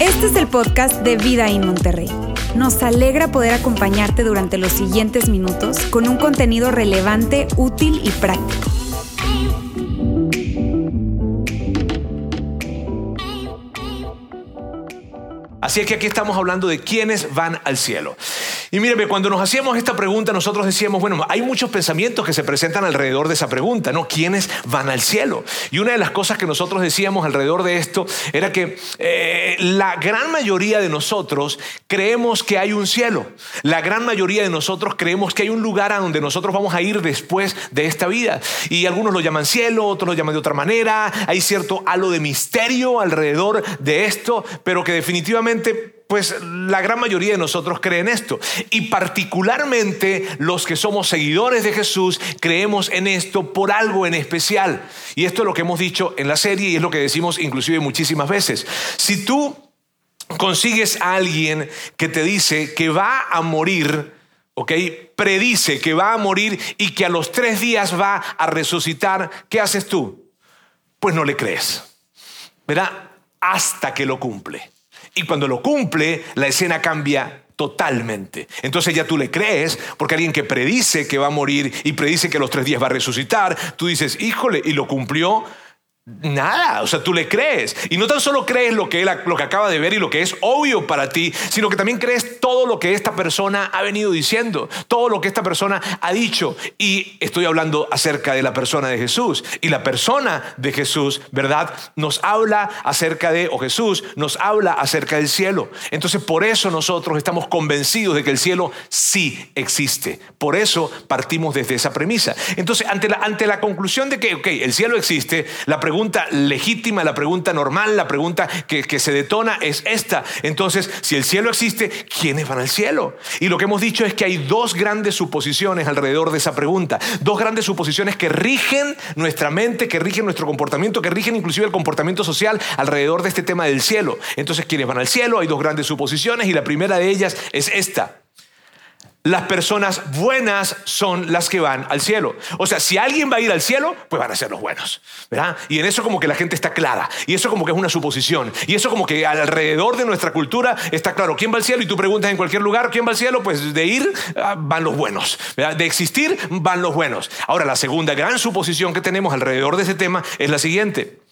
Este es el podcast de Vida en Monterrey. Nos alegra poder acompañarte durante los siguientes minutos con un contenido relevante, útil y práctico. Así es que aquí estamos hablando de quienes van al cielo. Y míreme, cuando nos hacíamos esta pregunta, nosotros decíamos, bueno, hay muchos pensamientos que se presentan alrededor de esa pregunta, ¿no? ¿Quiénes van al cielo? Y una de las cosas que nosotros decíamos alrededor de esto era que eh, la gran mayoría de nosotros creemos que hay un cielo. La gran mayoría de nosotros creemos que hay un lugar a donde nosotros vamos a ir después de esta vida. Y algunos lo llaman cielo, otros lo llaman de otra manera. Hay cierto halo de misterio alrededor de esto, pero que definitivamente pues la gran mayoría de nosotros creen esto. Y particularmente los que somos seguidores de Jesús creemos en esto por algo en especial. Y esto es lo que hemos dicho en la serie y es lo que decimos inclusive muchísimas veces. Si tú consigues a alguien que te dice que va a morir, ¿ok? Predice que va a morir y que a los tres días va a resucitar, ¿qué haces tú? Pues no le crees, ¿verdad? Hasta que lo cumple. Y cuando lo cumple, la escena cambia totalmente. Entonces ya tú le crees, porque alguien que predice que va a morir y predice que a los tres días va a resucitar, tú dices, híjole, y lo cumplió, Nada, o sea, tú le crees. Y no tan solo crees lo que, lo que acaba de ver y lo que es obvio para ti, sino que también crees todo lo que esta persona ha venido diciendo, todo lo que esta persona ha dicho. Y estoy hablando acerca de la persona de Jesús. Y la persona de Jesús, ¿verdad? Nos habla acerca de, o Jesús nos habla acerca del cielo. Entonces, por eso nosotros estamos convencidos de que el cielo sí existe. Por eso partimos desde esa premisa. Entonces, ante la, ante la conclusión de que, ok, el cielo existe, la pregunta pregunta legítima, la pregunta normal, la pregunta que, que, se detona es esta. Entonces, si el cielo existe, ¿quiénes van al cielo? Y lo que hemos dicho es que hay dos grandes suposiciones alrededor de esa pregunta. Dos grandes suposiciones que rigen nuestra mente, que rigen nuestro comportamiento, que rigen inclusive el comportamiento social alrededor de este tema del cielo. Entonces, ¿quiénes van al cielo? Hay dos grandes suposiciones y la primera de ellas es esta las personas buenas son las que van al cielo. O sea, si alguien va a ir al cielo, pues van a ser los buenos, ¿verdad? Y en eso como que la gente está clara, y eso como que es una suposición, y eso como que alrededor de nuestra cultura está claro, ¿quién va al cielo? Y tú preguntas en cualquier lugar, ¿quién va al cielo? Pues de ir ah, van los buenos, ¿verdad? De existir van los buenos. Ahora, la segunda gran suposición que tenemos alrededor de ese tema es la siguiente.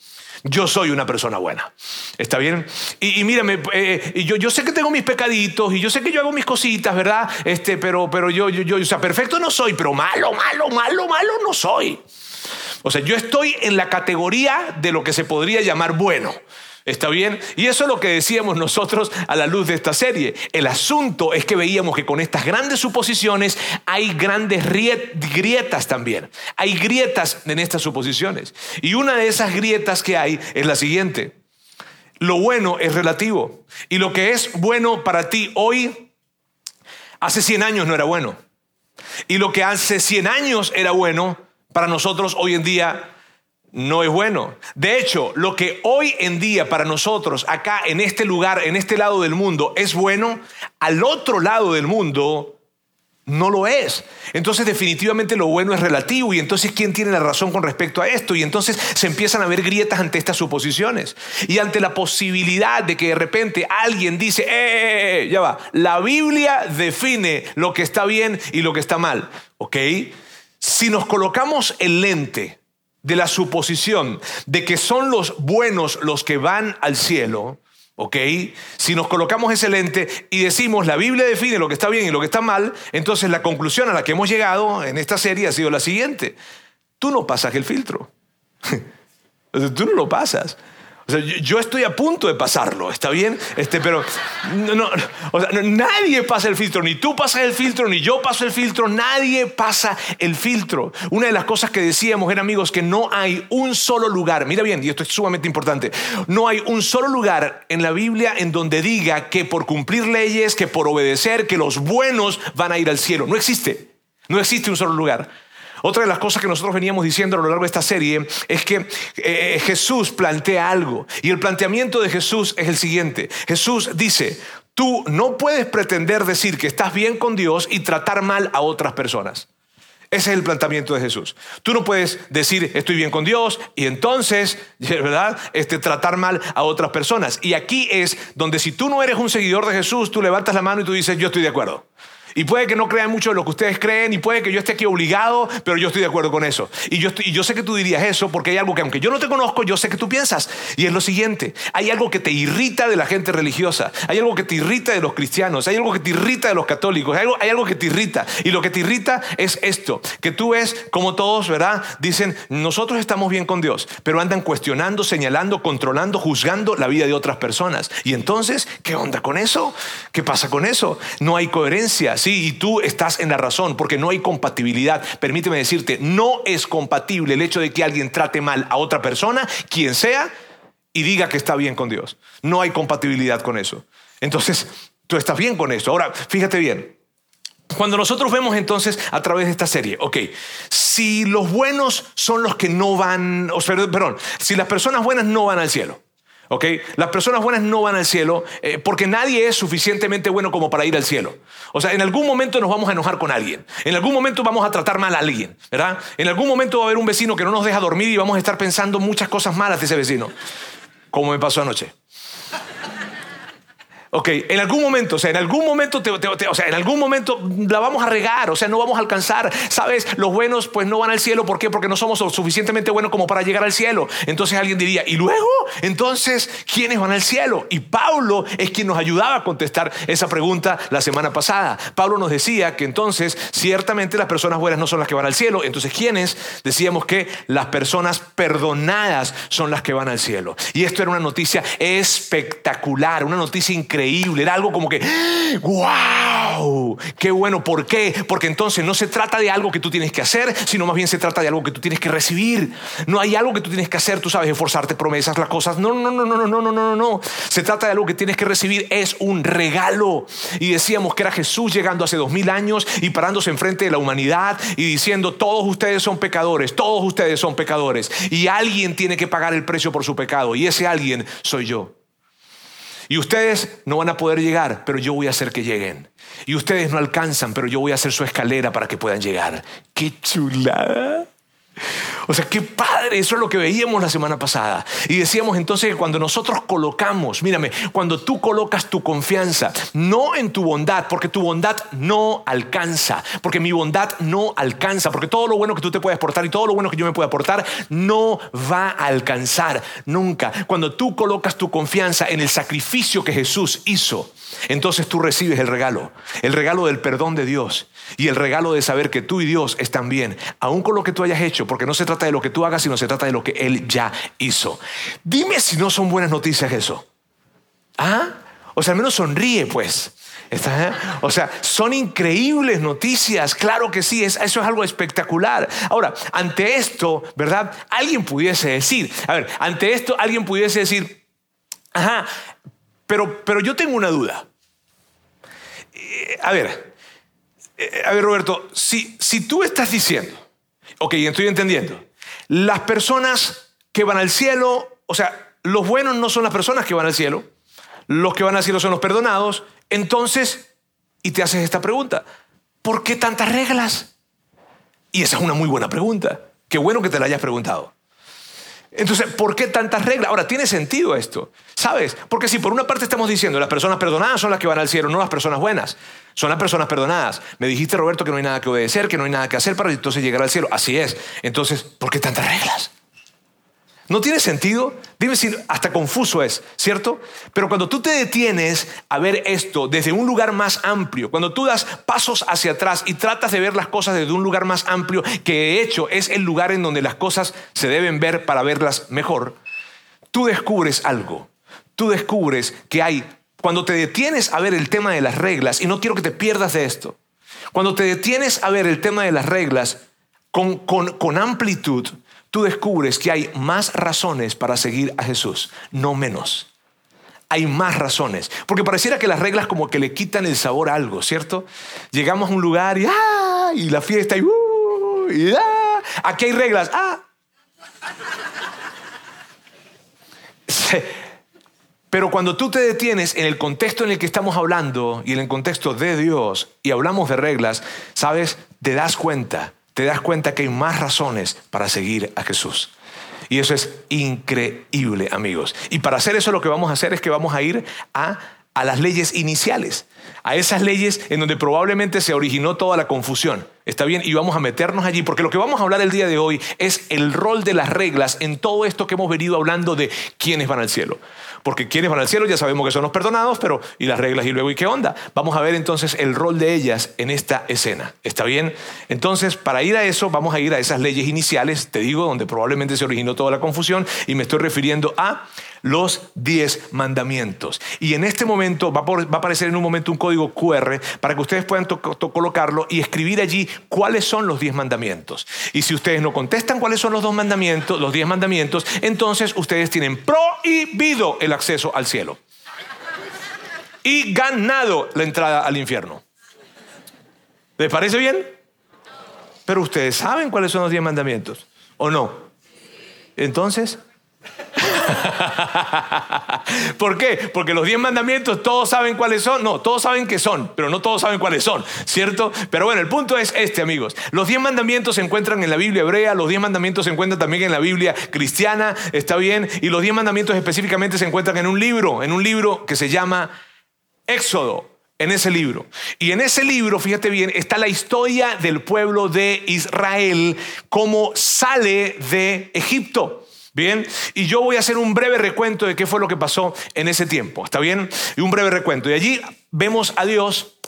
Yo soy una persona buena. ¿Está bien? Y, mírame, eh, yo, yo, sé que tengo mis pecaditos y yo sé que yo hago mis cositas, ¿verdad? Este, pero, pero yo, yo, yo, o sea, perfecto no soy, pero malo, malo, malo, malo no soy. O sea, yo estoy en la categoría de lo que se podría llamar bueno. ¿Está bien? Y eso es lo que decíamos nosotros a la luz de esta serie. El asunto es que veíamos que con estas grandes suposiciones hay grandes grietas también. Hay grietas en estas suposiciones. Y una de esas grietas que hay es la siguiente. Lo bueno es relativo. Y lo que es bueno para ti hoy, hace 100 años no era bueno. Y lo que hace 100 años era bueno, para nosotros hoy en día no es bueno. De hecho, lo que hoy en día para nosotros, acá en este lugar, en este lado del mundo, es bueno, al otro lado del mundo no lo es. Entonces definitivamente lo bueno es relativo y entonces ¿quién tiene la razón con respecto a esto? Y entonces se empiezan a ver grietas ante estas suposiciones y ante la posibilidad de que de repente alguien dice, eh, eh, eh ya va, la Biblia define lo que está bien y lo que está mal, ¿ok? Si nos colocamos el lente de la suposición de que son los buenos los que van al cielo, ¿ok? Si nos colocamos ese lente y decimos la Biblia define lo que está bien y lo que está mal, entonces la conclusión a la que hemos llegado en esta serie ha sido la siguiente. Tú no pasas el filtro. Tú no lo pasas yo estoy a punto de pasarlo, ¿está bien? Este, pero no, o sea, nadie pasa el filtro, ni tú pasas el filtro, ni yo paso el filtro, nadie pasa el filtro. Una de las cosas que decíamos era, amigos, que no hay un solo lugar, mira bien, y esto es sumamente importante, no hay un solo lugar en la Biblia en donde diga que por cumplir leyes, que por obedecer, que los buenos van a ir al cielo. No existe, no existe un solo lugar. Otra de las cosas que nosotros veníamos diciendo a lo largo de esta serie es que eh, Jesús plantea algo y el planteamiento de Jesús es el siguiente. Jesús dice, tú no puedes pretender decir que estás bien con Dios y tratar mal a otras personas. Ese es el planteamiento de Jesús. Tú no puedes decir estoy bien con Dios y entonces, ¿verdad? Este, tratar mal a otras personas. Y aquí es donde si tú no eres un seguidor de Jesús, tú levantas la mano y tú dices yo estoy de acuerdo. Y puede que no crean mucho de lo que ustedes creen y puede que yo esté aquí obligado, pero yo estoy de acuerdo con eso. Y yo, y yo sé que tú dirías eso porque hay algo que aunque yo no te conozco, yo sé que tú piensas. Y es lo siguiente, hay algo que te irrita de la gente religiosa, hay algo que te irrita de los cristianos, hay algo que te irrita de los católicos, hay algo, hay algo que te irrita. Y lo que te irrita es esto, que tú ves como todos, ¿verdad? Dicen, nosotros estamos bien con Dios, pero andan cuestionando, señalando, controlando, juzgando la vida de otras personas. Y entonces, ¿qué onda con eso? ¿Qué pasa con eso? No hay coherencia sí, y tú estás en la razón, porque no hay compatibilidad. Permíteme decirte, no es compatible el hecho de que alguien trate mal a otra persona, quien sea, y diga que está bien con Dios. No hay compatibilidad con eso. Entonces, tú estás bien con eso. Ahora, fíjate bien. Cuando nosotros vemos entonces a través de esta serie, ok, si los buenos son los que no van, perdón, si las personas buenas no van al cielo, ¿ok? Las personas buenas no van al cielo eh, porque nadie es suficientemente bueno como para ir al cielo. O sea, en algún momento nos vamos a enojar con alguien. En algún momento vamos a tratar mal a alguien, ¿verdad? En algún momento va a haber un vecino que no nos deja dormir y vamos a estar pensando muchas cosas malas de ese vecino. Como me pasó anoche. Ok, en algún momento, o sea, en algún momento, o sea, en algún momento la vamos a regar, o sea, no vamos a alcanzar. Sabes, los buenos pues no van al cielo, ¿por qué? Porque no somos suficientemente buenos como para llegar al cielo. Entonces alguien diría, ¿y luego? Entonces, ¿quiénes van al cielo? Y Pablo es quien nos ayudaba a contestar esa pregunta la semana pasada. Pablo nos decía que entonces, ciertamente las personas buenas no son las que van al cielo. Entonces, ¿quiénes? Decíamos que las personas perdonadas son las que van al cielo. Y esto era una noticia espectacular, una noticia increíble era algo como que, wow, qué bueno, ¿por qué? Porque entonces no se trata de algo que tú tienes que hacer, sino más bien se trata de algo que tú tienes que recibir. No hay algo que tú tienes que hacer, tú sabes, esforzarte, promesas, las cosas. No, no, no, no, no, no, no, no, no. Se trata de algo que tienes que recibir, es un regalo. Y decíamos que era Jesús llegando hace dos mil años y parándose enfrente de la humanidad y diciendo, todos ustedes son pecadores, todos ustedes son pecadores. Y alguien tiene que pagar el precio por su pecado. Y ese alguien soy yo. Y ustedes no van a poder llegar, pero yo voy a hacer que lleguen. Y ustedes no alcanzan, pero yo voy a hacer su escalera para que puedan llegar. ¡Qué chulada! O sea, qué padre, eso es lo que veíamos la semana pasada. Y decíamos entonces que cuando nosotros colocamos, mírame, cuando tú colocas tu confianza, no en tu bondad, porque tu bondad no alcanza, porque mi bondad no alcanza, porque todo lo bueno que tú te puedes aportar y todo lo bueno que yo me puedo aportar no va a alcanzar nunca. Cuando tú colocas tu confianza en el sacrificio que Jesús hizo, entonces tú recibes el regalo, el regalo del perdón de Dios y el regalo de saber que tú y Dios están bien, aun con lo que tú hayas hecho, porque no se trata de lo que tú hagas, sino se trata de lo que Él ya hizo. Dime si no son buenas noticias eso. ¿Ah? O sea, al menos sonríe, pues. O sea, son increíbles noticias, claro que sí, eso es algo espectacular. Ahora, ante esto, ¿verdad? Alguien pudiese decir, a ver, ante esto alguien pudiese decir, ajá, pero, pero yo tengo una duda. Eh, a ver, eh, a ver Roberto, si, si tú estás diciendo, ok, estoy entendiendo, las personas que van al cielo, o sea, los buenos no son las personas que van al cielo, los que van al cielo son los perdonados, entonces, y te haces esta pregunta, ¿por qué tantas reglas? Y esa es una muy buena pregunta. Qué bueno que te la hayas preguntado. Entonces, ¿por qué tantas reglas? Ahora, tiene sentido esto, ¿sabes? Porque si por una parte estamos diciendo las personas perdonadas son las que van al cielo, no las personas buenas, son las personas perdonadas. Me dijiste, Roberto, que no hay nada que obedecer, que no hay nada que hacer para entonces llegar al cielo. Así es. Entonces, ¿por qué tantas reglas? ¿No tiene sentido? Dime si hasta confuso es, ¿cierto? Pero cuando tú te detienes a ver esto desde un lugar más amplio, cuando tú das pasos hacia atrás y tratas de ver las cosas desde un lugar más amplio, que de hecho es el lugar en donde las cosas se deben ver para verlas mejor, tú descubres algo. Tú descubres que hay, cuando te detienes a ver el tema de las reglas, y no quiero que te pierdas de esto, cuando te detienes a ver el tema de las reglas con, con, con amplitud, tú descubres que hay más razones para seguir a Jesús, no menos. Hay más razones. Porque pareciera que las reglas como que le quitan el sabor a algo, ¿cierto? Llegamos a un lugar y, ¡ah! y la fiesta y, ¡uh! y ¡ah! aquí hay reglas. ¡ah! Pero cuando tú te detienes en el contexto en el que estamos hablando y en el contexto de Dios y hablamos de reglas, sabes, te das cuenta te das cuenta que hay más razones para seguir a Jesús. Y eso es increíble, amigos. Y para hacer eso lo que vamos a hacer es que vamos a ir a, a las leyes iniciales, a esas leyes en donde probablemente se originó toda la confusión. ¿Está bien? Y vamos a meternos allí, porque lo que vamos a hablar el día de hoy es el rol de las reglas en todo esto que hemos venido hablando de quiénes van al cielo. Porque quienes van al cielo ya sabemos que son los perdonados, pero ¿y las reglas y luego y qué onda? Vamos a ver entonces el rol de ellas en esta escena. ¿Está bien? Entonces, para ir a eso, vamos a ir a esas leyes iniciales, te digo, donde probablemente se originó toda la confusión, y me estoy refiriendo a los diez mandamientos. Y en este momento va, a aparecer en un momento un código QR para que ustedes puedan colocarlo y escribir allí cuáles son los diez mandamientos. Y si ustedes no contestan cuáles son los dos mandamientos, los diez mandamientos, entonces ustedes tienen prohibido el acceso al cielo y ganado la entrada al infierno. ¿Les parece bien? Pero ustedes saben cuáles son los diez mandamientos, ¿o no? Entonces, ¿Por qué? Porque los diez mandamientos todos saben cuáles son. No, todos saben que son, pero no todos saben cuáles son, ¿cierto? Pero bueno, el punto es este, amigos. Los diez mandamientos se encuentran en la Biblia hebrea, los diez mandamientos se encuentran también en la Biblia cristiana, está bien, y los diez mandamientos específicamente se encuentran en un libro, en un libro que se llama Éxodo en ese libro. Y en ese libro, fíjate bien, está la historia del pueblo de Israel, cómo sale de Egipto. Bien, y yo voy a hacer un breve recuento de qué fue lo que pasó en ese tiempo, ¿está bien? Y un breve recuento. Y allí vemos a Dios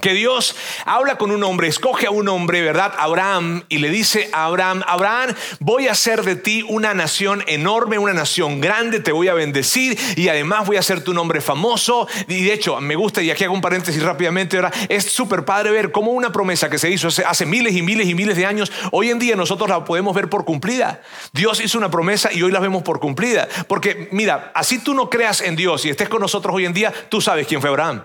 que Dios habla con un hombre, escoge a un hombre, ¿verdad? Abraham, y le dice a Abraham, Abraham, voy a hacer de ti una nación enorme, una nación grande, te voy a bendecir y además voy a hacer tu nombre famoso. Y de hecho, me gusta, y aquí hago un paréntesis rápidamente, ahora es súper padre ver cómo una promesa que se hizo hace, hace miles y miles y miles de años, hoy en día nosotros la podemos ver por cumplida. Dios hizo una promesa y hoy la vemos por cumplida. Porque mira, así tú no creas en Dios y estés con nosotros hoy en día, tú sabes quién fue Abraham.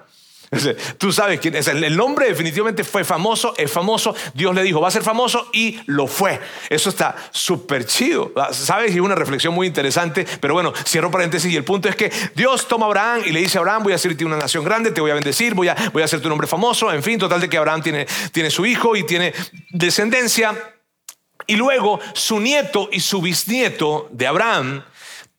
Tú sabes quién es. El nombre definitivamente fue famoso, es famoso. Dios le dijo, va a ser famoso y lo fue. Eso está súper chido. ¿Sabes? Y una reflexión muy interesante. Pero bueno, cierro paréntesis. Y el punto es que Dios toma a Abraham y le dice a Abraham, voy a hacerte una nación grande, te voy a bendecir, voy a, voy a hacer tu nombre famoso. En fin, total de que Abraham tiene, tiene su hijo y tiene descendencia. Y luego su nieto y su bisnieto de Abraham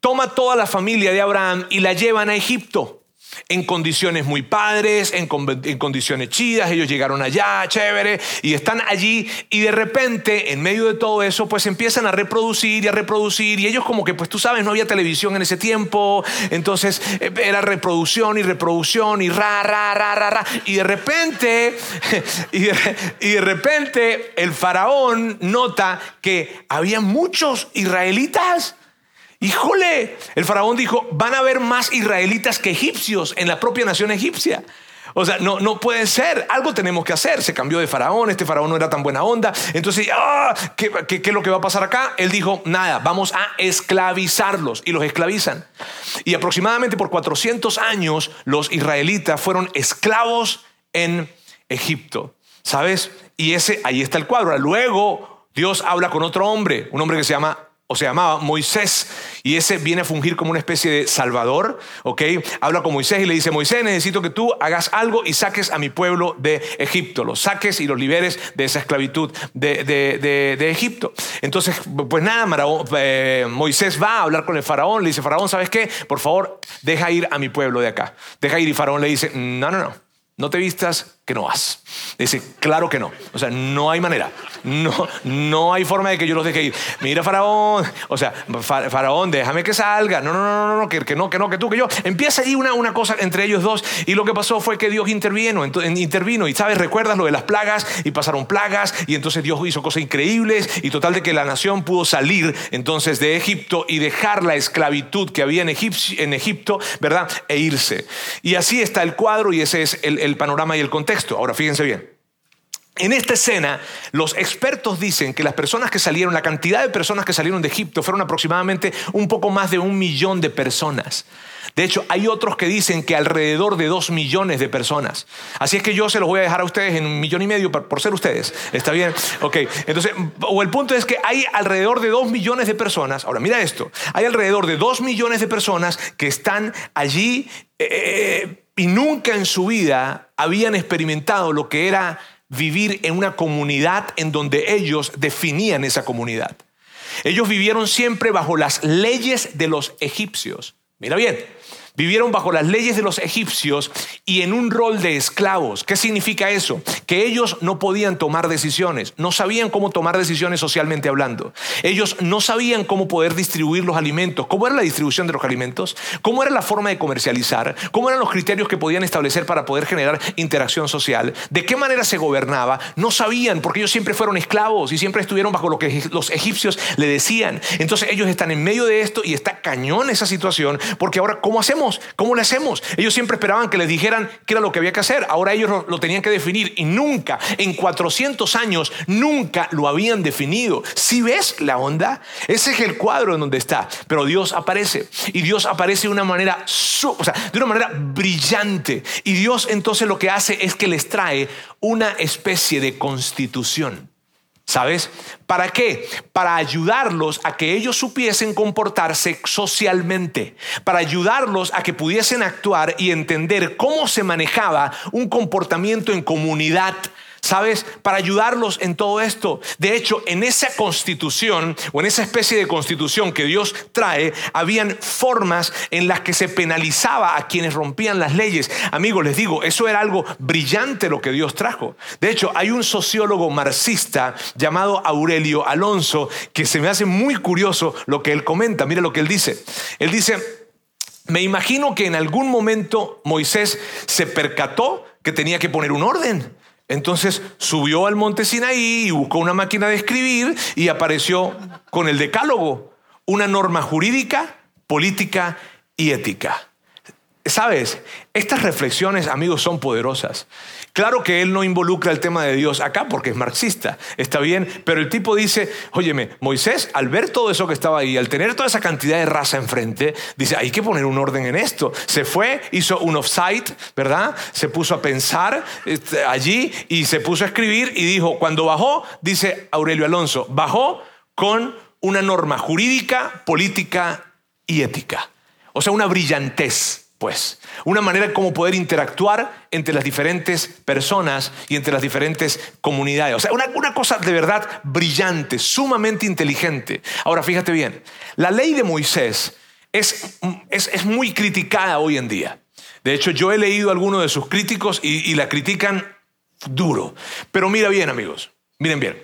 toma toda la familia de Abraham y la llevan a Egipto en condiciones muy padres, en, condiciones chidas, ellos llegaron allá, chévere, y están allí y de repente, en medio de todo eso, pues empiezan a reproducir y a reproducir, y ellos como que, pues tú sabes, no había televisión en ese tiempo, entonces eh, era reproducción y reproducción y ra, ra, ra, ra, ra, y de repente, y de, y de repente el faraón nota que había muchos israelitas Híjole, el faraón dijo, van a haber más israelitas que egipcios en la propia nación egipcia. O sea, no, no puede ser, algo tenemos que hacer. Se cambió de faraón, este faraón no era tan buena onda. Entonces, ¡ah! ¿qué, es lo que va a pasar acá? Él dijo, nada, vamos a esclavizarlos. Y los esclavizan. Y aproximadamente por 400 años los israelitas fueron esclavos en Egipto. ¿Sabes? Y ese, ahí está el cuadro. Luego Dios habla con otro hombre, un hombre que se llama o se llamaba Moisés, y ese viene a fungir como una especie de salvador, ¿ok? Habla con Moisés y le dice, Moisés, necesito que tú hagas algo y saques a mi pueblo de Egipto, los saques y los liberes de esa esclavitud de, Egipto. Entonces, pues nada, eh, Moisés va a hablar con el faraón, le dice, faraón, ¿sabes qué? Por favor, deja ir a mi pueblo de acá. Deja ir y faraón le dice, no, no, no, no te vistas que no vas. Dice, claro que no. O sea, no hay manera. No, no hay forma de que yo los deje ir. Mira, Faraón. O sea, Faraón, déjame que salga. No, no, no, no, no, que, no, que no, que tú, que yo. Empieza allí una, una cosa entre ellos dos. Y lo que pasó fue que Dios intervino. intervino. Y sabes, recuerdas lo de las plagas. Y pasaron plagas. Y entonces Dios hizo cosas increíbles. Y total de que la nación pudo salir entonces de Egipto y dejar la esclavitud que había en, Egipto, ¿verdad? E irse. Y así está el cuadro y ese es el panorama y el contexto. Ahora fíjense bien. En esta escena, los expertos dicen que las personas que salieron, la cantidad de personas que salieron de Egipto fueron aproximadamente un poco más de un millón de personas. De hecho, hay otros que dicen que alrededor de dos millones de personas. Así es que yo se los voy a dejar a ustedes en un millón y medio por ser ustedes. ¿Está bien? Ok. Entonces, o el punto es que hay alrededor de dos millones de personas. Ahora, mira esto. Hay alrededor de dos millones de personas que están allí. Eh, y nunca en su vida habían experimentado lo que era vivir en una comunidad en donde ellos definían esa comunidad. Ellos vivieron siempre bajo las leyes de los egipcios. Mira bien, Vivieron bajo las leyes de los egipcios y en un rol de esclavos. ¿Qué significa eso? Que ellos no podían tomar decisiones, no sabían cómo tomar decisiones socialmente hablando. Ellos no sabían cómo poder distribuir los alimentos, cómo era la distribución de los alimentos, cómo era la forma de comercializar, cómo eran los criterios que podían establecer para poder generar interacción social, de qué manera se gobernaba. No sabían porque ellos siempre fueron esclavos y siempre estuvieron bajo lo que los egipcios le decían. Entonces ellos están en medio de esto y está cañón esa situación porque ahora, ¿cómo hacemos? ¿Cómo le hacemos? Ellos siempre esperaban que les dijeran qué era lo que había que hacer. Ahora ellos lo, tenían que definir y nunca, en 400 años, nunca lo habían definido. Si ves la onda, ese es el cuadro en donde está. Pero Dios aparece y Dios aparece de una manera, de una manera brillante. Y Dios entonces lo que hace es que les trae una especie de constitución. ¿Sabes? ¿Para qué? Para ayudarlos a que ellos supiesen comportarse socialmente, para ayudarlos a que pudiesen actuar y entender cómo se manejaba un comportamiento en comunidad ¿sabes? Para ayudarlos en todo esto. De hecho, en esa constitución o en esa especie de constitución que Dios trae, habían formas en las que se penalizaba a quienes rompían las leyes. Amigos, les digo, eso era algo brillante lo que Dios trajo. De hecho, hay un sociólogo marxista llamado Aurelio Alonso que se me hace muy curioso lo que él comenta. Mira lo que él dice. Él dice, me imagino que en algún momento Moisés se percató que tenía que poner un orden. Entonces subió al monte Sinaí y buscó una máquina de escribir y apareció con el decálogo, una norma jurídica, política y ética. Sabes, estas reflexiones, amigos, son poderosas. Claro que él no involucra el tema de Dios acá porque es marxista, está bien, pero el tipo dice, óyeme, Moisés, al ver todo eso que estaba ahí, al tener toda esa cantidad de raza enfrente, dice, hay que poner un orden en esto. Se fue, hizo un offside, ¿verdad? Se puso a pensar este, allí y se puso a escribir y dijo, cuando bajó, dice Aurelio Alonso, bajó con una norma jurídica, política y ética. O sea, una brillantez Una manera como poder interactuar entre las diferentes personas y entre las diferentes comunidades. O sea, una, una, cosa de verdad brillante, sumamente inteligente. Ahora, fíjate bien, la ley de Moisés es, es, muy criticada hoy en día. De hecho, yo he leído algunos de sus críticos y, y la critican duro. Pero mira bien, amigos, miren bien.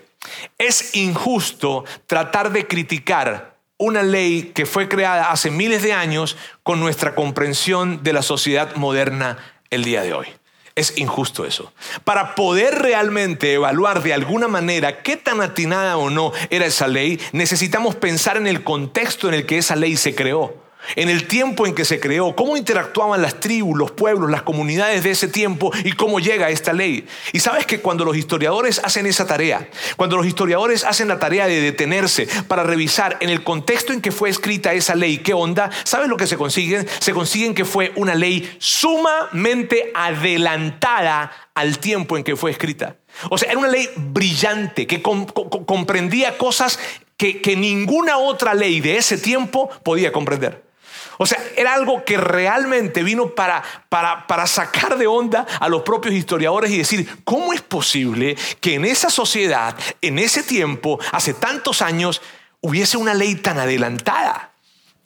Es injusto tratar de criticar una ley que fue creada hace miles de años con nuestra comprensión de la sociedad moderna el día de hoy. Es injusto eso. Para poder realmente evaluar de alguna manera qué tan atinada o no era esa ley, necesitamos pensar en el contexto en el que esa ley se creó en el tiempo en que se creó, cómo interactuaban las tribus, los pueblos, las comunidades de ese tiempo y cómo llega esta ley. Y sabes que cuando los historiadores hacen esa tarea, cuando los historiadores hacen la tarea de detenerse para revisar en el contexto en que fue escrita esa ley, qué onda, ¿sabes lo que se consiguen? Se consiguen que fue una ley sumamente adelantada al tiempo en que fue escrita. O sea, era una ley brillante que comprendía cosas que ninguna otra ley de ese tiempo podía comprender. O sea, era algo que realmente vino para, para, para, sacar de onda a los propios historiadores y decir, ¿cómo es posible que en esa sociedad, en ese tiempo, hace tantos años, hubiese una ley tan adelantada?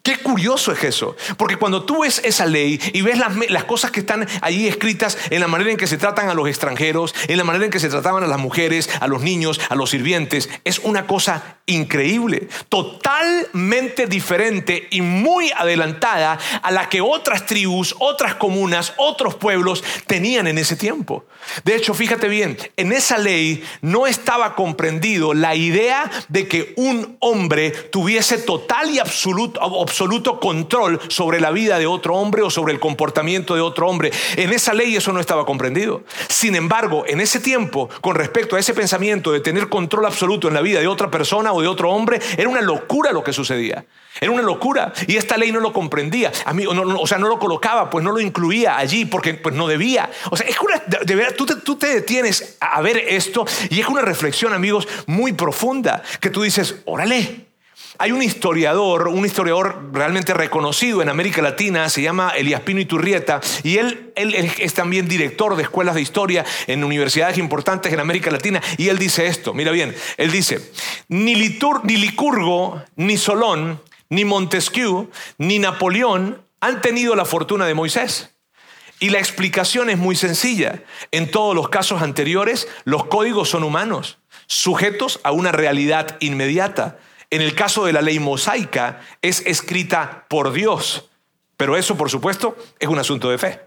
Qué curioso es eso, porque cuando tú ves esa ley y ves las, cosas que están allí escritas en la manera en que se tratan a los extranjeros, en la manera en que se trataban a las mujeres, a los niños, a los sirvientes, es una cosa increíble, totalmente diferente y muy adelantada a la que otras tribus, otras comunas, otros pueblos tenían en ese tiempo. De hecho, fíjate bien, en esa ley no estaba comprendido la idea de que un hombre tuviese total y absoluto absoluto control sobre la vida de otro hombre o sobre el comportamiento de otro hombre. En esa ley eso no estaba comprendido. Sin embargo, en ese tiempo, con respecto a ese pensamiento de tener control absoluto en la vida de otra persona o de otro hombre, era una locura lo que sucedía. Era una locura. Y esta ley no lo comprendía. A mí, o sea, no lo colocaba, pues no lo incluía allí porque pues, no debía. O sea, es que de, verdad, tú te, tú te detienes a ver esto y es una reflexión, amigos, muy profunda que tú dices, órale. Hay un historiador, un historiador realmente reconocido en América Latina, se llama Elias Pino Iturrieta, y él, él, es también director de escuelas de historia en universidades importantes en América Latina, y él dice esto, mira bien, él dice, ni, ni Licurgo, ni Solón, ni Montesquieu, ni Napoleón han tenido la fortuna de Moisés. Y la explicación es muy sencilla. En todos los casos anteriores, los códigos son humanos, sujetos a una realidad inmediata. En el caso de la ley mosaica, es escrita por Dios. Pero eso, por supuesto, es un asunto de fe.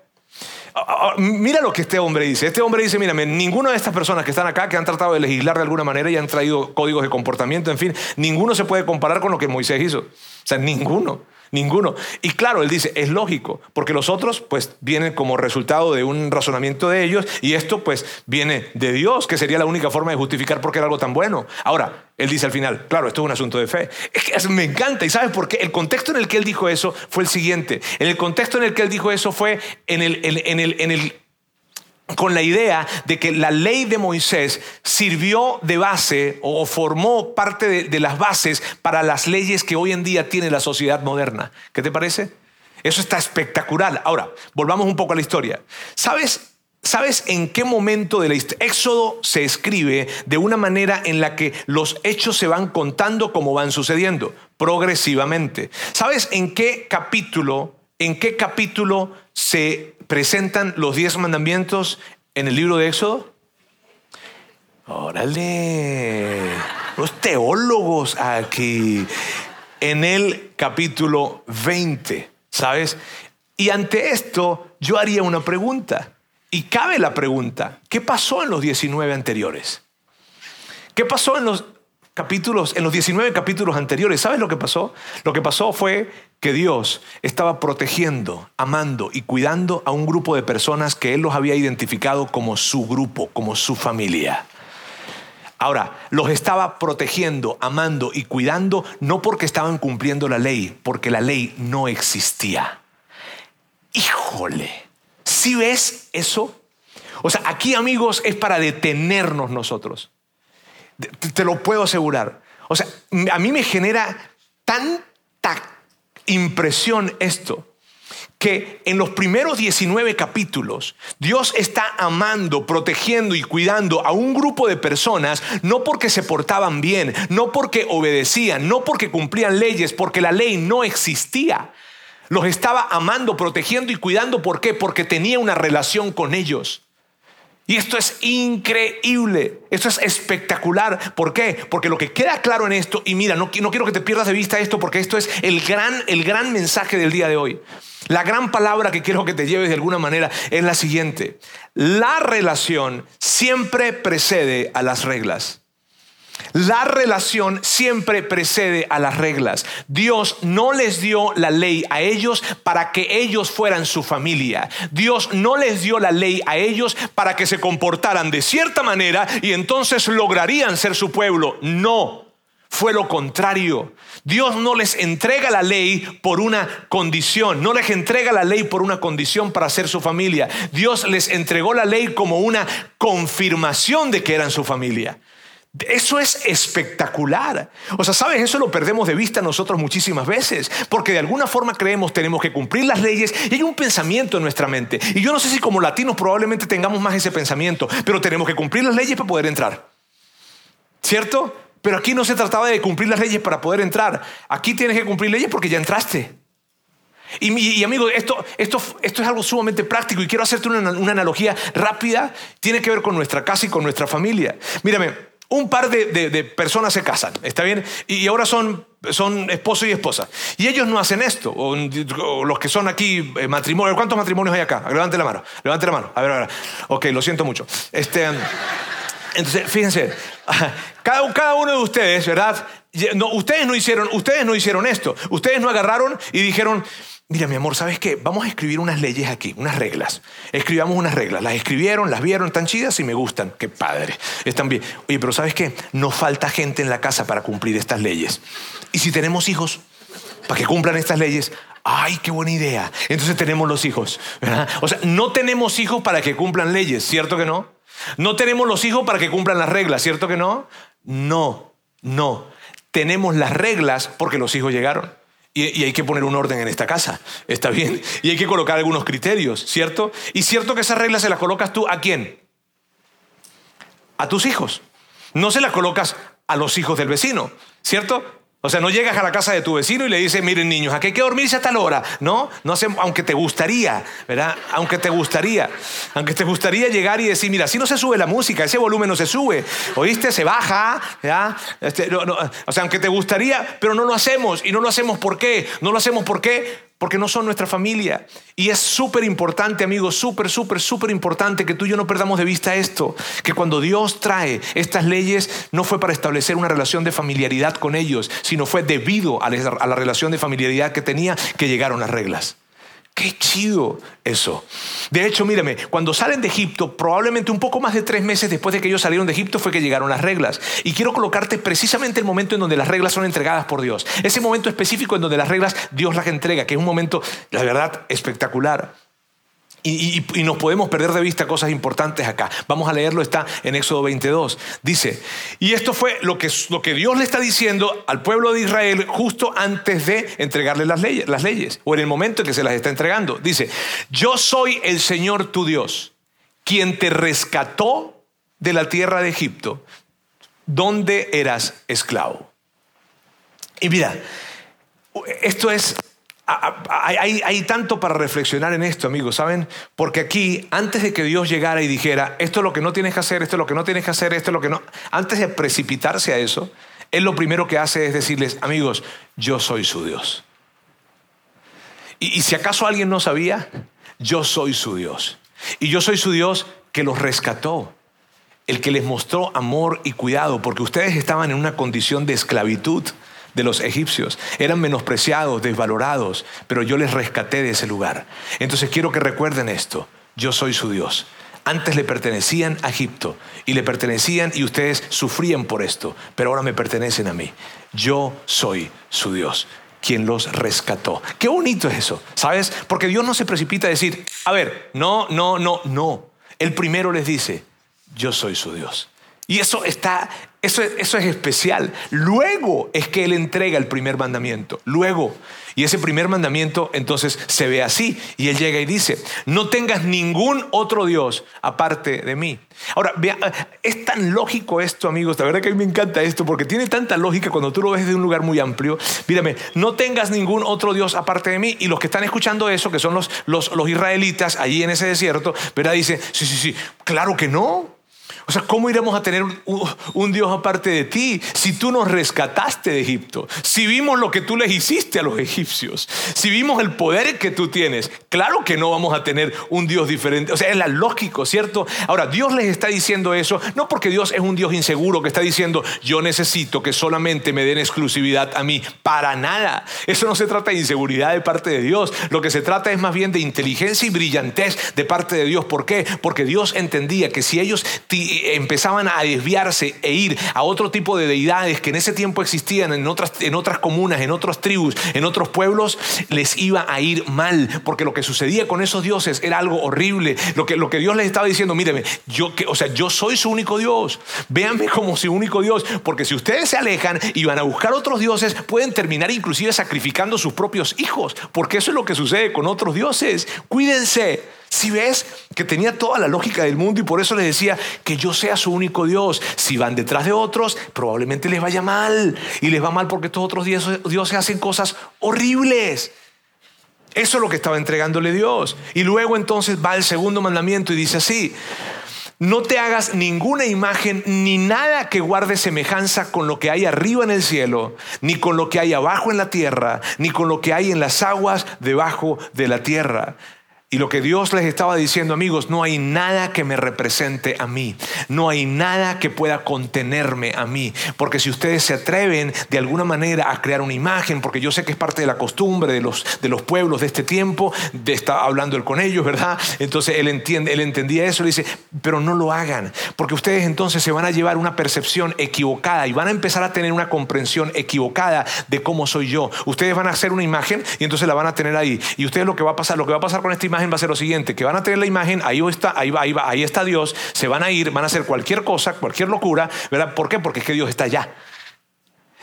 Mira lo que este hombre dice. Este hombre dice, mírame, ninguna de estas personas que están acá, que han tratado de legislar de alguna manera y han traído códigos de comportamiento, en fin, ninguno se puede comparar con lo que Moisés hizo. O sea, ninguno. Ninguno. Y claro, él dice, es lógico, porque los otros pues vienen como resultado de un razonamiento de ellos y esto pues viene de Dios, que sería la única forma de justificar por qué era algo tan bueno. Ahora, él dice al final, claro, esto es un asunto de fe. Es me encanta y ¿sabes por qué? El contexto en el que él dijo eso fue el siguiente. En el contexto en el que él dijo eso fue en el, en el, en el con la idea de que la ley de Moisés sirvió de base o formó parte de, las bases para las leyes que hoy en día tiene la sociedad moderna. ¿Qué te parece? Eso está espectacular. Ahora, volvamos un poco a la historia. ¿Sabes? ¿Sabes en qué momento del Éxodo se escribe de una manera en la que los hechos se van contando como van sucediendo? Progresivamente. ¿Sabes en qué capítulo, en qué capítulo se presentan los diez mandamientos en el libro de Éxodo? Órale, los teólogos aquí, en el capítulo 20, ¿sabes? Y ante esto yo haría una pregunta, y cabe la pregunta, ¿qué pasó en los 19 anteriores? ¿Qué pasó en los capítulos, en los 19 capítulos anteriores? ¿Sabes lo que pasó? Lo que pasó fue que Dios estaba protegiendo, amando y cuidando a un grupo de personas que Él los había identificado como su grupo, como su familia. Ahora, los estaba protegiendo, amando y cuidando no porque estaban cumpliendo la ley, porque la ley no existía. Híjole, si ves eso? O sea, aquí amigos es para detenernos nosotros. Te lo puedo asegurar. O sea, a mí me genera tanta impresión esto que en los primeros 19 capítulos Dios está amando, protegiendo y cuidando a un grupo de personas no porque se portaban bien, no porque obedecían, no porque cumplían leyes, porque la ley no existía. Los estaba amando, protegiendo y cuidando. ¿Por qué? Porque tenía una relación con ellos. Y esto es increíble, esto es espectacular. ¿Por qué? Porque lo que queda claro en esto, y mira, no, quiero que te pierdas de vista esto, porque esto es el gran, el gran mensaje del día de hoy. La gran palabra que quiero que te lleves de alguna manera es la siguiente. La relación siempre precede a las reglas. La relación siempre precede a las reglas. Dios no les dio la ley a ellos para que ellos fueran su familia. Dios no les dio la ley a ellos para que se comportaran de cierta manera y entonces lograrían ser su pueblo. No. Fue lo contrario. Dios no les entrega la ley por una condición, no les entrega la ley por una condición para ser su familia. Dios les entregó la ley como una confirmación de que eran su familia. Eso es espectacular. O sea, ¿sabes? Eso lo perdemos de vista nosotros muchísimas veces, porque de alguna forma creemos tenemos que cumplir las leyes y hay un pensamiento en nuestra mente. Y yo no sé si como latinos probablemente tengamos más ese pensamiento, pero tenemos que cumplir las leyes para poder entrar. ¿Cierto? Pero aquí no se trataba de cumplir las leyes para poder entrar. Aquí tienes que cumplir leyes porque ya entraste. Y, y, amigo, esto, esto, esto, es algo sumamente práctico y quiero hacerte una, una analogía rápida. Tiene que ver con nuestra casa y con nuestra familia. Mírame, un par de, personas se casan, ¿está bien? Y, ahora son, son esposo y esposa. Y ellos no hacen esto. O, los que son aquí eh, matrimonios. ¿Cuántos matrimonios hay acá? Levante la mano. Levante la mano. A ver, a ver. Ok, lo siento mucho. Este, entonces, fíjense. Cada, cada uno de ustedes, ¿verdad? No, ustedes, no hicieron, ustedes no hicieron esto. Ustedes no agarraron y dijeron Mira, mi amor, ¿sabes qué? Vamos a escribir unas leyes aquí, unas reglas. Escribamos unas reglas. Las escribieron, las vieron, están chidas y me gustan. Qué padre. Están bien. Oye, pero ¿sabes qué? Nos falta gente en la casa para cumplir estas leyes. Y si tenemos hijos, para que cumplan estas leyes, ¡ay, qué buena idea! Entonces tenemos los hijos. O sea, no tenemos hijos para que cumplan leyes, ¿cierto que no? No tenemos los hijos para que cumplan las reglas, ¿cierto que no? No, no tenemos las reglas porque los hijos llegaron. Y, hay que poner un orden en esta casa, ¿está bien? Y hay que colocar algunos criterios, ¿cierto? Y cierto que esas reglas se las colocas tú a quién? A tus hijos. No se las colocas a los hijos del vecino, ¿cierto? O sea, no llegas a la casa de tu vecino y le dices, miren niños, aquí hay que dormirse a tal hora. No, no hacemos, aunque te gustaría, ¿verdad? Aunque te gustaría, aunque te gustaría llegar y decir, mira, si no se sube la música, ese volumen no se sube, oíste, se baja, ¿verdad? Este, o sea, aunque te gustaría, pero no lo hacemos. Y no lo hacemos ¿por qué? No lo hacemos ¿por qué? Porque no son nuestra familia. Y es súper importante, amigos, súper, súper, súper importante que tú y yo no perdamos de vista esto, que cuando Dios trae estas leyes no fue para establecer una relación de familiaridad con ellos, sino fue debido a la relación de familiaridad que tenía que llegaron las reglas. Qué chido eso. De hecho, mírame, cuando salen de Egipto, probablemente un poco más de tres meses después de que ellos salieron de Egipto fue que llegaron las reglas. Y quiero colocarte precisamente el momento en donde las reglas son entregadas por Dios. Ese momento específico en donde las reglas Dios las entrega, que es un momento, la verdad, espectacular. Y, nos podemos perder de vista cosas importantes acá. Vamos a leerlo, está en Éxodo 22. Dice, y esto fue lo que, lo que Dios le está diciendo al pueblo de Israel justo antes de entregarle las leyes, las leyes, o en el momento en que se las está entregando. Dice, yo soy el Señor tu Dios, quien te rescató de la tierra de Egipto, donde eras esclavo. Y mira, esto es hay, tanto para reflexionar en esto, amigos, ¿saben? Porque aquí, antes de que Dios llegara y dijera, esto es lo que no tienes que hacer, esto es lo que no tienes que hacer, esto es lo que no... Antes de precipitarse a eso, Él lo primero que hace es decirles, amigos, yo soy su Dios. y si acaso alguien no sabía, yo soy su Dios. Y yo soy su Dios que los rescató, el que les mostró amor y cuidado, porque ustedes estaban en una condición de esclavitud de los egipcios. Eran menospreciados, desvalorados, pero yo les rescaté de ese lugar. Entonces quiero que recuerden esto. Yo soy su Dios. Antes le pertenecían a Egipto y le pertenecían y ustedes sufrían por esto, pero ahora me pertenecen a mí. Yo soy su Dios quien los rescató. Qué bonito es eso, ¿sabes? Porque Dios no se precipita a decir, a ver, no, no, no, no. El primero les dice, yo soy su Dios. Y eso está, eso, es especial. Luego es que Él entrega el primer mandamiento. Luego. Y ese primer mandamiento entonces se ve así. Y Él llega y dice, no tengas ningún otro Dios aparte de mí. Ahora, vea, es tan lógico esto, amigos. La verdad que a mí me encanta esto porque tiene tanta lógica cuando tú lo ves de un lugar muy amplio. Mírame, no tengas ningún otro Dios aparte de mí. Y los que están escuchando eso, que son los, los, los israelitas allí en ese desierto, ¿verdad? Dicen, sí, sí, sí, claro que no. O sea, ¿cómo iremos a tener un, Dios aparte de ti si tú nos rescataste de Egipto? Si vimos lo que tú les hiciste a los egipcios, si vimos el poder que tú tienes, claro que no vamos a tener un Dios diferente. O sea, es lógico, ¿cierto? Ahora, Dios les está diciendo eso, no porque Dios es un Dios inseguro que está diciendo, yo necesito que solamente me den exclusividad a mí, para nada. Eso no se trata de inseguridad de parte de Dios, lo que se trata es más bien de inteligencia y brillantez de parte de Dios. ¿Por qué? Porque Dios entendía que si ellos empezaban a desviarse e ir a otro tipo de deidades que en ese tiempo existían en otras, en otras comunas, en otras tribus, en otros pueblos, les iba a ir mal, porque lo que sucedía con esos dioses era algo horrible. Lo que, lo que Dios les estaba diciendo, míreme, yo, que, o sea, yo soy su único Dios, véanme como su único Dios, porque si ustedes se alejan y van a buscar otros dioses, pueden terminar inclusive sacrificando sus propios hijos, porque eso es lo que sucede con otros dioses. Cuídense. Si ves que tenía toda la lógica del mundo y por eso les decía que yo sea su único Dios. Si van detrás de otros, probablemente les vaya mal. Y les va mal porque estos otros dioses hacen cosas horribles. Eso es lo que estaba entregándole Dios. Y luego entonces va el segundo mandamiento y dice así. No te hagas ninguna imagen ni nada que guarde semejanza con lo que hay arriba en el cielo, ni con lo que hay abajo en la tierra, ni con lo que hay en las aguas debajo de la tierra. Y lo que Dios les estaba diciendo, amigos, no hay nada que me represente a mí, no hay nada que pueda contenerme a mí, porque si ustedes se atreven de alguna manera a crear una imagen, porque yo sé que es parte de la costumbre de los, de los pueblos de este tiempo, de estar hablando él con ellos, ¿verdad? Entonces él, entiende, él entendía eso, le dice, pero no lo hagan, porque ustedes entonces se van a llevar una percepción equivocada y van a empezar a tener una comprensión equivocada de cómo soy yo. Ustedes van a hacer una imagen y entonces la van a tener ahí. Y ustedes lo que va a pasar, lo que va a pasar con esta imagen, va a ser lo siguiente, que van a tener la imagen, ahí está, ahí va, ahí va, ahí está Dios, se van a ir, van a hacer cualquier cosa, cualquier locura, ¿verdad? ¿Por qué? Porque es que Dios está allá.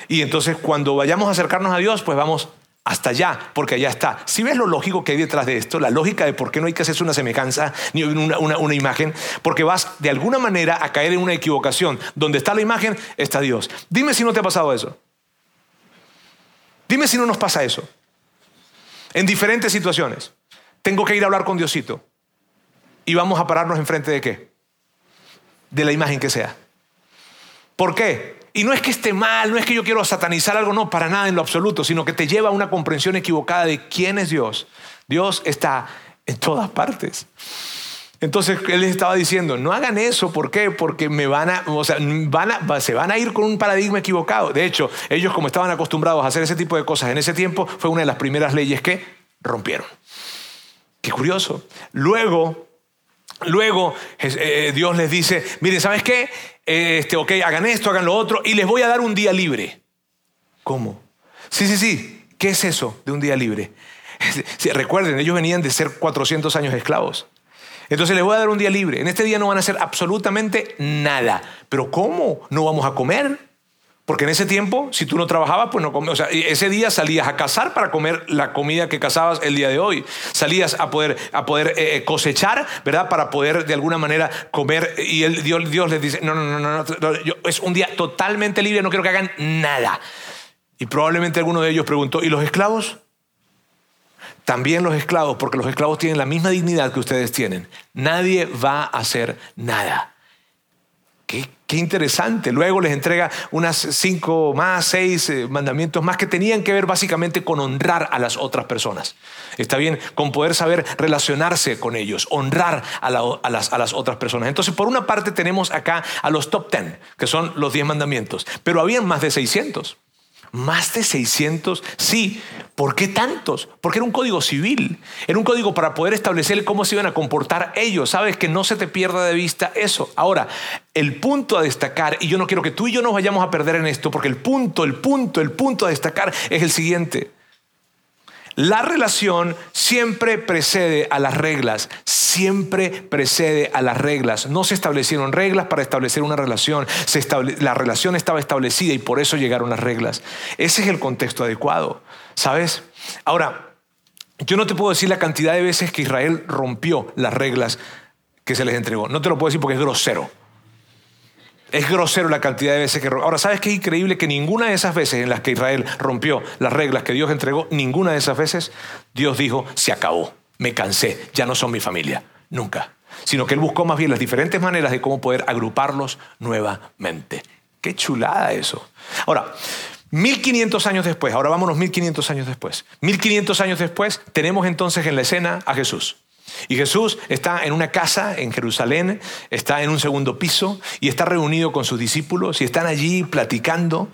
Y entonces cuando vayamos a acercarnos a Dios, pues vamos hasta allá, porque allá está. Si ves lo lógico que hay detrás de esto, la lógica de por qué no hay que hacerse una semejanza ni una, una, imagen, porque vas de alguna manera a caer en una equivocación. Donde está la imagen, está Dios. Dime si no te ha pasado eso. Dime si no nos pasa eso. En diferentes situaciones. Tengo que ir a hablar con Diosito. Y vamos a pararnos enfrente de qué? De la imagen que sea. ¿Por qué? Y no es que esté mal, no es que yo quiero satanizar algo, no, para nada en lo absoluto, sino que te lleva a una comprensión equivocada de quién es Dios. Dios está en todas partes. Entonces él les estaba diciendo, no hagan eso, ¿por qué? Porque me van a, o sea, van a, se van a ir con un paradigma equivocado. De hecho, ellos como estaban acostumbrados a hacer ese tipo de cosas en ese tiempo, fue una de las primeras leyes que rompieron. Qué curioso. Luego, luego eh, Dios les dice, miren, ¿sabes qué? este, ok, hagan esto, hagan lo otro, y les voy a dar un día libre. ¿Cómo? Sí, sí, sí. ¿Qué es eso de un día libre? recuerden, ellos venían de ser 400 años esclavos. Entonces les voy a dar un día libre. En este día no van a hacer absolutamente nada. Pero ¿cómo? No vamos a comer. Porque en ese tiempo, si tú no trabajabas, pues no comías. O sea, ese día salías a cazar para comer la comida que cazabas el día de hoy. Salías a poder, a poder eh, eh, cosechar, ¿verdad? Para poder de alguna manera comer. Y el, Dios, Dios les dice, no, no, no, no, no es un día totalmente libre, no quiero que hagan nada. Y probablemente alguno de ellos preguntó, ¿y los esclavos? También los esclavos, porque los esclavos tienen la misma dignidad que ustedes tienen. Nadie va a hacer nada. Qué, interesante. Luego les entrega unas cinco más, seis eh, mandamientos más que tenían que ver básicamente con honrar a las otras personas. Está bien, con poder saber relacionarse con ellos, honrar a, las, a las otras personas. Entonces, por una parte tenemos acá a los top ten, que son los diez mandamientos, pero habían más de 600. Más de 600, sí. ¿Por qué tantos? Porque era un código civil. Era un código para poder establecer cómo se iban a comportar ellos. Sabes que no se te pierda de vista eso. Ahora, el punto a destacar, y yo no quiero que tú y yo nos vayamos a perder en esto, porque el punto, el punto, el punto a destacar es el siguiente. La relación siempre precede a las reglas, siempre precede a las reglas. No se establecieron reglas para establecer una relación, la relación estaba establecida y por eso llegaron las reglas. Ese es el contexto adecuado, ¿sabes? Ahora, yo no te puedo decir la cantidad de veces que Israel rompió las reglas que se les entregó. No te lo puedo decir porque es grosero. Es grosero la cantidad de veces que... Ahora, ¿sabes qué es increíble? Que ninguna de esas veces en las que Israel rompió las reglas que Dios entregó, ninguna de esas veces Dios dijo, se acabó, me cansé, ya no son mi familia. Nunca. Sino que Él buscó más bien las diferentes maneras de cómo poder agruparlos nuevamente. Qué chulada eso. Ahora, 1500 años después, ahora vámonos 1500 años después. 1500 años después tenemos entonces en la escena a Jesús. Y Jesús está en una casa en Jerusalén, está en un segundo piso y está reunido con sus discípulos y están allí platicando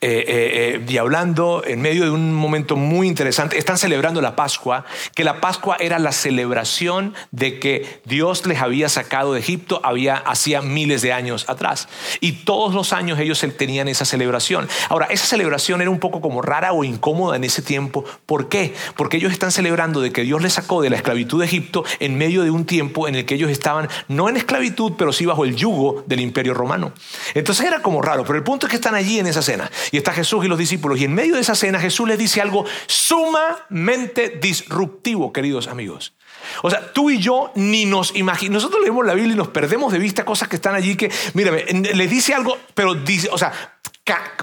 eh, eh, eh, y hablando en medio de un momento muy interesante. Están celebrando la Pascua, que la Pascua era la celebración de que Dios les había sacado de Egipto había, hacía miles de años atrás. Y todos los años ellos tenían esa celebración. Ahora, esa celebración era un poco como rara o incómoda en ese tiempo. ¿Por qué? Porque ellos están celebrando de que Dios les sacó de la esclavitud de Egipto en medio de un tiempo en el que ellos estaban no en esclavitud, pero sí bajo el yugo del imperio romano. Entonces era como raro, pero el punto es que están allí en esa cena y está Jesús y los discípulos y en medio de esa cena Jesús les dice algo sumamente disruptivo, queridos amigos. O sea, tú y yo ni nos imaginamos. Nosotros leemos la Biblia y nos perdemos de vista cosas que están allí que, mírame, les dice algo, pero dice, o sea,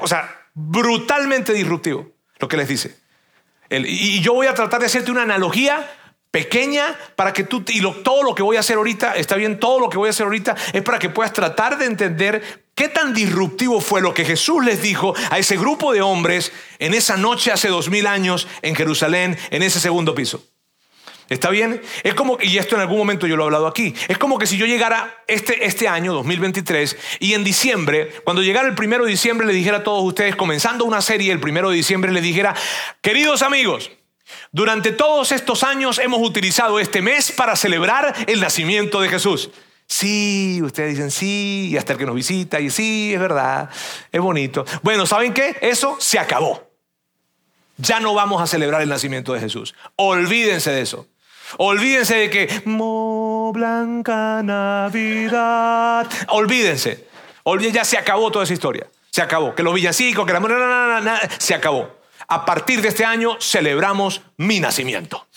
o sea brutalmente disruptivo lo que les dice. y yo voy a tratar de hacerte una analogía pequeña para que tú, y todo lo que voy a hacer ahorita, está bien, todo lo que voy a hacer ahorita es para que puedas tratar de entender qué tan disruptivo fue lo que Jesús les dijo a ese grupo de hombres en esa noche hace dos mil años en Jerusalén, en ese segundo piso. ¿Está bien? Es como, y esto en algún momento yo lo he hablado aquí, es como que si yo llegara este, este año, 2023, y en diciembre, cuando llegara el primero de diciembre, le dijera a todos ustedes, comenzando una serie el primero de diciembre, le dijera, queridos amigos, durante todos estos años hemos utilizado este mes para celebrar el nacimiento de Jesús. Sí, ustedes dicen sí, y hasta el que nos visita, y sí, es verdad, es bonito. Bueno, ¿saben qué? Eso se acabó. Ya no vamos a celebrar el nacimiento de Jesús. Olvídense de eso. Olvídense de que, Mo Blanca Navidad. Olvídense. Ya se acabó toda esa historia. Se acabó. Que los villancicos, que la... Se acabó. A partir de este año celebramos mi nacimiento.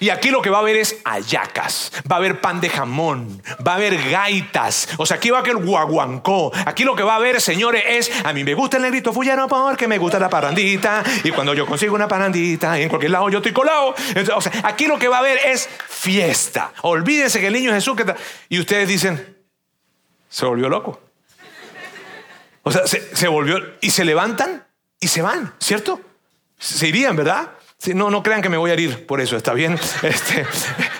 Y aquí lo que va a haber es ayacas, va a haber pan de jamón, va a haber gaitas, o sea, aquí va a haber guaguancó. Aquí lo que va a haber, señores, es, a mí me gusta el negrito fullero porque me gusta la parandita, y cuando yo consigo una parandita, en cualquier lado yo estoy colado. o sea, aquí lo que va a haber es fiesta. Olvídense que el niño Jesús, que y ustedes dicen, se volvió loco. O sea, se, se volvió, y se levantan y se van, ¿cierto? Se irían, ¿verdad? no, no crean que me voy a ir por eso, ¿está bien? Este,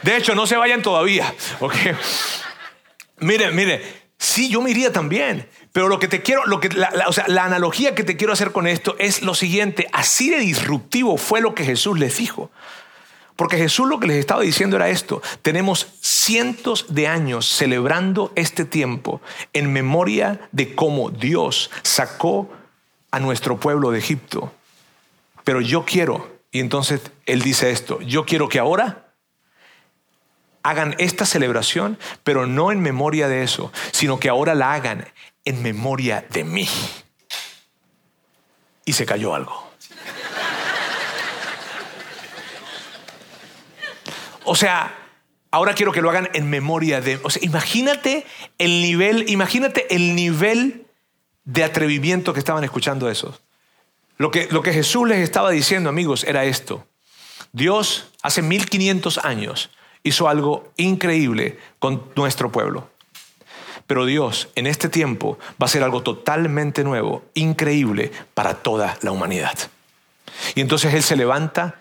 de hecho, no se vayan todavía, ¿ok? Mire, mire, sí, yo me iría también, pero lo que te quiero, lo que, o sea, la analogía que te quiero hacer con esto es lo siguiente, así de disruptivo fue lo que Jesús les dijo. Porque Jesús lo que les estaba diciendo era esto, tenemos cientos de años celebrando este tiempo en memoria de cómo Dios sacó a nuestro pueblo de Egipto. Pero yo quiero y entonces él dice esto, yo quiero que ahora hagan esta celebración, pero no en memoria de eso, sino que ahora la hagan en memoria de mí. Y se cayó algo. O sea, ahora quiero que lo hagan en memoria de... O sea, imagínate el nivel, imagínate el nivel de atrevimiento que estaban escuchando esos. Lo que, lo que Jesús les estaba diciendo, amigos, era esto. Dios hace 1500 años hizo algo increíble con nuestro pueblo. Pero Dios en este tiempo va a hacer algo totalmente nuevo, increíble para toda la humanidad. Y entonces Él se levanta,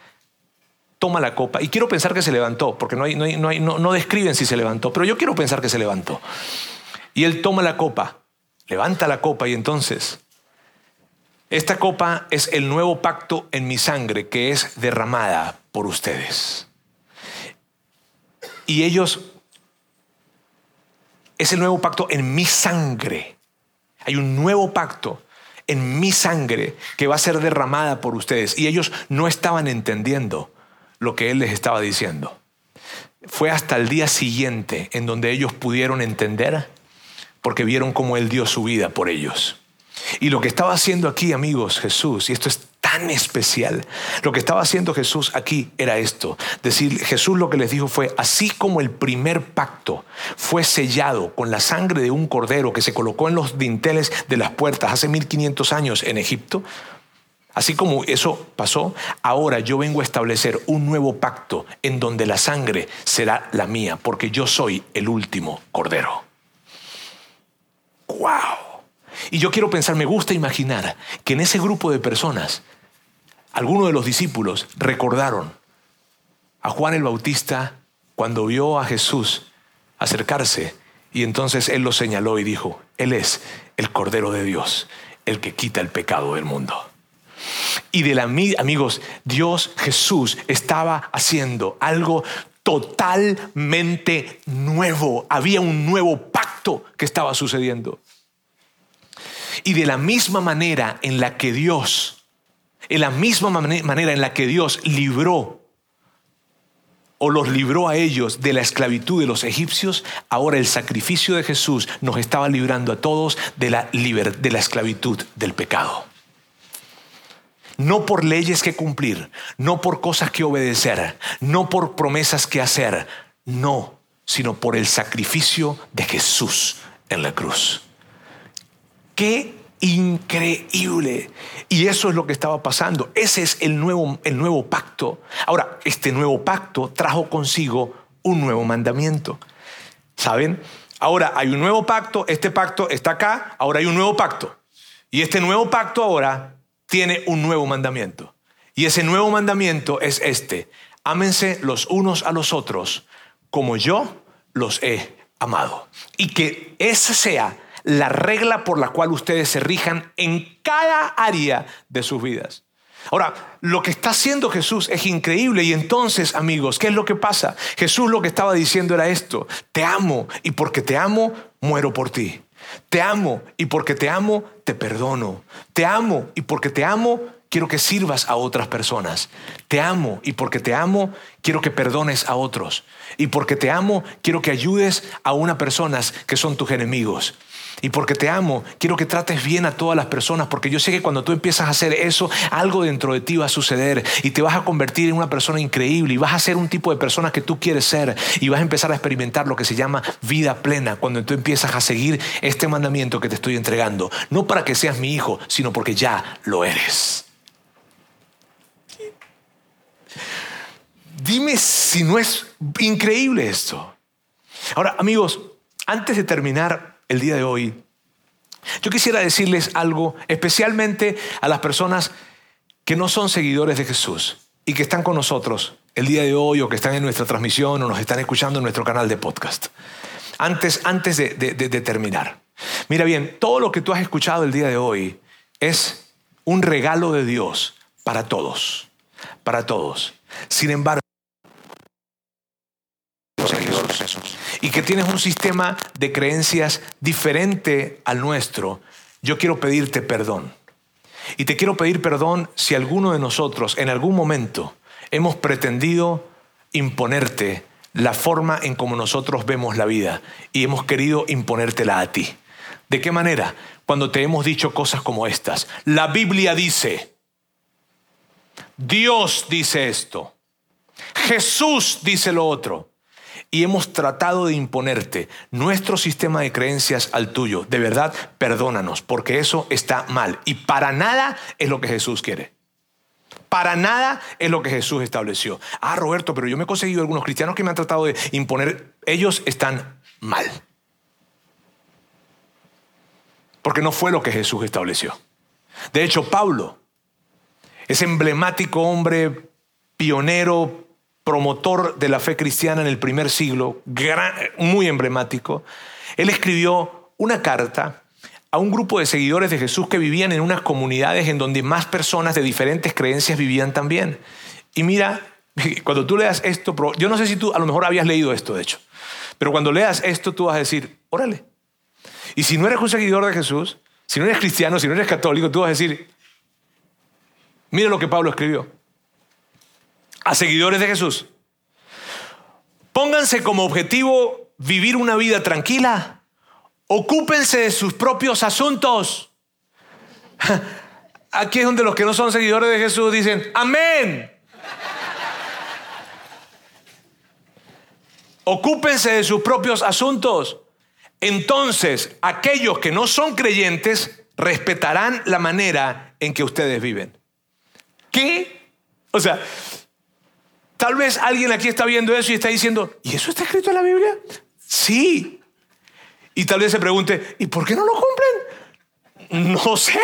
toma la copa, y quiero pensar que se levantó, porque no, hay, no, hay, no, no describen si se levantó, pero yo quiero pensar que se levantó. Y Él toma la copa, levanta la copa y entonces esta copa es el nuevo pacto en mi sangre que es derramada por ustedes. Y ellos, es el nuevo pacto en mi sangre. Hay un nuevo pacto en mi sangre que va a ser derramada por ustedes. Y ellos no estaban entendiendo lo que Él les estaba diciendo. Fue hasta el día siguiente en donde ellos pudieron entender porque vieron cómo Él dio su vida por ellos. Y lo que estaba haciendo aquí, amigos, Jesús, y esto es tan especial, lo que estaba haciendo Jesús aquí era esto. Decir, Jesús lo que les dijo fue, así como el primer pacto fue sellado con la sangre de un cordero que se colocó en los dinteles de las puertas hace 1500 años en Egipto, Así como eso pasó, ahora yo vengo a establecer un nuevo pacto en donde la sangre será la mía, porque yo soy el último cordero. ¡Wow! Y yo quiero pensar, me gusta imaginar que en ese grupo de personas, algunos de los discípulos recordaron a Juan el Bautista cuando vio a Jesús acercarse y entonces él lo señaló y dijo, Él es el Cordero de Dios, el que quita el pecado del mundo. Y de la amigos, Dios Jesús estaba haciendo algo totalmente nuevo. Había un nuevo pacto que estaba sucediendo. Y de la misma manera en la que Dios, en la misma manera en la que Dios libró o los libró a ellos de la esclavitud de los egipcios, ahora el sacrificio de Jesús nos estaba librando a todos de la, de la esclavitud del pecado. No por leyes que cumplir, no por cosas que obedecer, no por promesas que hacer, no, sino por el sacrificio de Jesús en la cruz. Qué increíble. Y eso es lo que estaba pasando. Ese es el nuevo, el nuevo pacto. Ahora, este nuevo pacto trajo consigo un nuevo mandamiento. ¿Saben? Ahora hay un nuevo pacto, este pacto está acá, ahora hay un nuevo pacto. Y este nuevo pacto ahora tiene un nuevo mandamiento. Y ese nuevo mandamiento es este. Ámense los unos a los otros como yo los he amado. Y que ese sea la regla por la cual ustedes se rijan en cada área de sus vidas. Ahora, lo que está haciendo Jesús es increíble y entonces, amigos, ¿qué es lo que pasa? Jesús lo que estaba diciendo era esto, te amo y porque te amo, muero por ti. Te amo y porque te amo, te perdono. Te amo y porque te amo, quiero que sirvas a otras personas. Te amo y porque te amo, quiero que perdones a otros. Y porque te amo, quiero que ayudes a unas personas que son tus enemigos. Y porque te amo, quiero que trates bien a todas las personas, porque yo sé que cuando tú empiezas a hacer eso, algo dentro de ti va a suceder y te vas a convertir en una persona increíble y vas a ser un tipo de persona que tú quieres ser y vas a empezar a experimentar lo que se llama vida plena cuando tú empiezas a seguir este mandamiento que te estoy entregando. No para que seas mi hijo, sino porque ya lo eres. Dime si no es increíble esto. Ahora, amigos, antes de terminar el día de hoy, yo quisiera decirles algo especialmente a las personas que no son seguidores de Jesús y que están con nosotros el día de hoy o que están en nuestra transmisión o nos están escuchando en nuestro canal de podcast. Antes, antes de, de terminar, mira bien, todo lo que tú has escuchado el día de hoy es un regalo de Dios para todos, para todos. Sin embargo, y que tienes un sistema de creencias diferente al nuestro, yo quiero pedirte perdón. Y te quiero pedir perdón si alguno de nosotros en algún momento hemos pretendido imponerte la forma en como nosotros vemos la vida y hemos querido imponértela a ti. ¿De qué manera? Cuando te hemos dicho cosas como estas. La Biblia dice, Dios dice esto, Jesús dice lo otro y hemos tratado de imponerte nuestro sistema de creencias al tuyo. De verdad, perdónanos, porque eso está mal. Y para nada es lo que Jesús quiere. Para nada es lo que Jesús estableció. Ah, Roberto, pero yo me he conseguido algunos cristianos que me han tratado de imponer. Ellos están mal. Porque no fue lo que Jesús estableció. De hecho, Pablo, ese emblemático hombre pionero, promotor de la fe cristiana en el primer siglo, muy emblemático, él escribió una carta a un grupo de seguidores de Jesús que vivían en unas comunidades en donde más personas de diferentes creencias vivían también. Y mira, cuando tú leas esto, yo no sé si tú a lo mejor habías leído esto, de hecho, pero cuando leas esto tú vas a decir, órale. Y si no eres un seguidor de Jesús, si no eres cristiano, si no eres católico, tú vas a decir, mira lo que Pablo escribió a seguidores de Jesús. Pónganse como objetivo vivir una vida tranquila. Ocúpense de sus propios asuntos. Aquí es donde los que no son seguidores de Jesús dicen, amén. Ocúpense de sus propios asuntos. Entonces, aquellos que no son creyentes respetarán la manera en que ustedes viven. ¿Qué? O sea, Tal vez alguien aquí está viendo eso y está diciendo, ¿y eso está escrito en la Biblia? Sí. Y tal vez se pregunte, ¿y por qué no lo cumplen? No sé.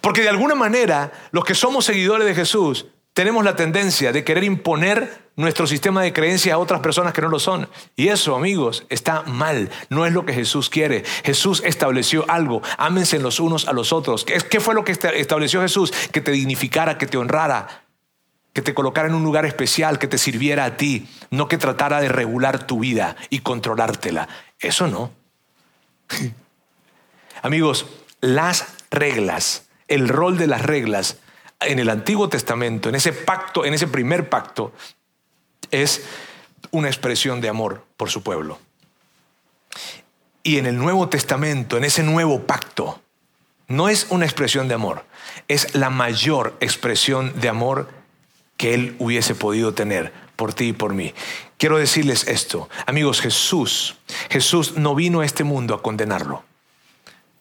Porque de alguna manera, los que somos seguidores de Jesús, tenemos la tendencia de querer imponer nuestro sistema de creencias a otras personas que no lo son. Y eso, amigos, está mal. No es lo que Jesús quiere. Jesús estableció algo. Ámense los unos a los otros. ¿Qué fue lo que estableció Jesús? Que te dignificara, que te honrara, que te colocara en un lugar especial, que te sirviera a ti, no que tratara de regular tu vida y controlártela. Eso no. Amigos, las reglas, el rol de las reglas en el Antiguo Testamento, en ese pacto, en ese primer pacto, es una expresión de amor por su pueblo. Y en el Nuevo Testamento, en ese nuevo pacto, no es una expresión de amor, es la mayor expresión de amor que Él hubiese podido tener por ti y por mí. Quiero decirles esto, amigos, Jesús, Jesús no vino a este mundo a condenarlo,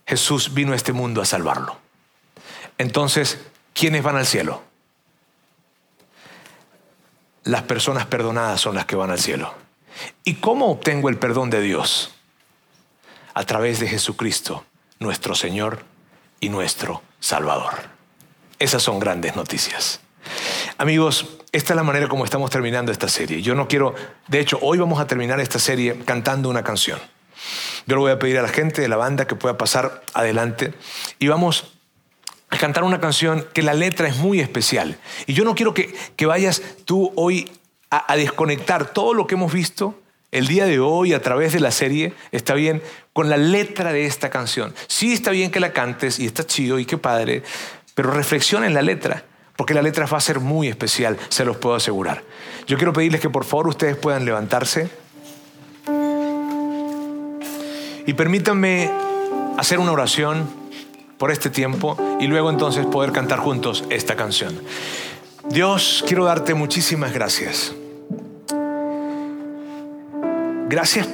Jesús vino a este mundo a salvarlo. Entonces, ¿quiénes van al cielo? Las personas perdonadas son las que van al cielo. ¿Y cómo obtengo el perdón de Dios? A través de Jesucristo, nuestro Señor y nuestro Salvador. Esas son grandes noticias. Amigos, esta es la manera como estamos terminando esta serie. Yo no quiero, de hecho, hoy vamos a terminar esta serie cantando una canción. Yo le voy a pedir a la gente de la banda que pueda pasar adelante y vamos a cantar una canción que la letra es muy especial. Y yo no quiero que, vayas tú hoy a, desconectar todo lo que hemos visto el día de hoy a través de la serie, está bien, con la letra de esta canción. Sí está bien que la cantes y está chido y qué padre, pero reflexiona en la letra, porque la letra va a ser muy especial, se los puedo asegurar. Yo quiero pedirles que por favor ustedes puedan levantarse. Y permítanme hacer una oración por este tiempo y luego entonces poder cantar juntos esta canción. Dios, quiero darte muchísimas gracias. Gracias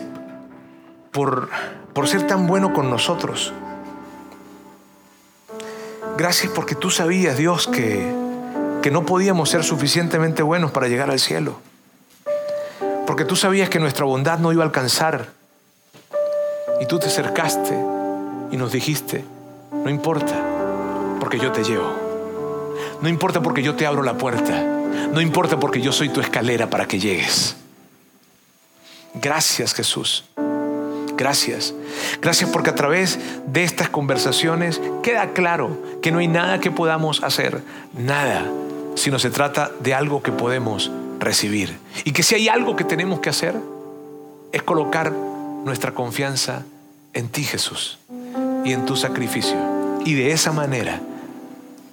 por, por ser tan bueno con nosotros. Gracias porque tú sabías, Dios, que, que no podíamos ser suficientemente buenos para llegar al cielo. Porque tú sabías que nuestra bondad no iba a alcanzar. Y tú te acercaste y nos dijiste, no importa, porque yo te llevo. No importa porque yo te abro la puerta. No importa porque yo soy tu escalera para que llegues. Gracias Jesús. Gracias. Gracias porque a través de estas conversaciones queda claro que no hay nada que podamos hacer, nada, sino se trata de algo que podemos recibir. Y que si hay algo que tenemos que hacer, es colocar nuestra confianza en ti Jesús y en tu sacrificio. Y de esa manera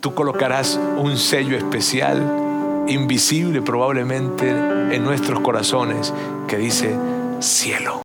tú colocarás un sello especial, invisible probablemente, en nuestros corazones, que dice cielo.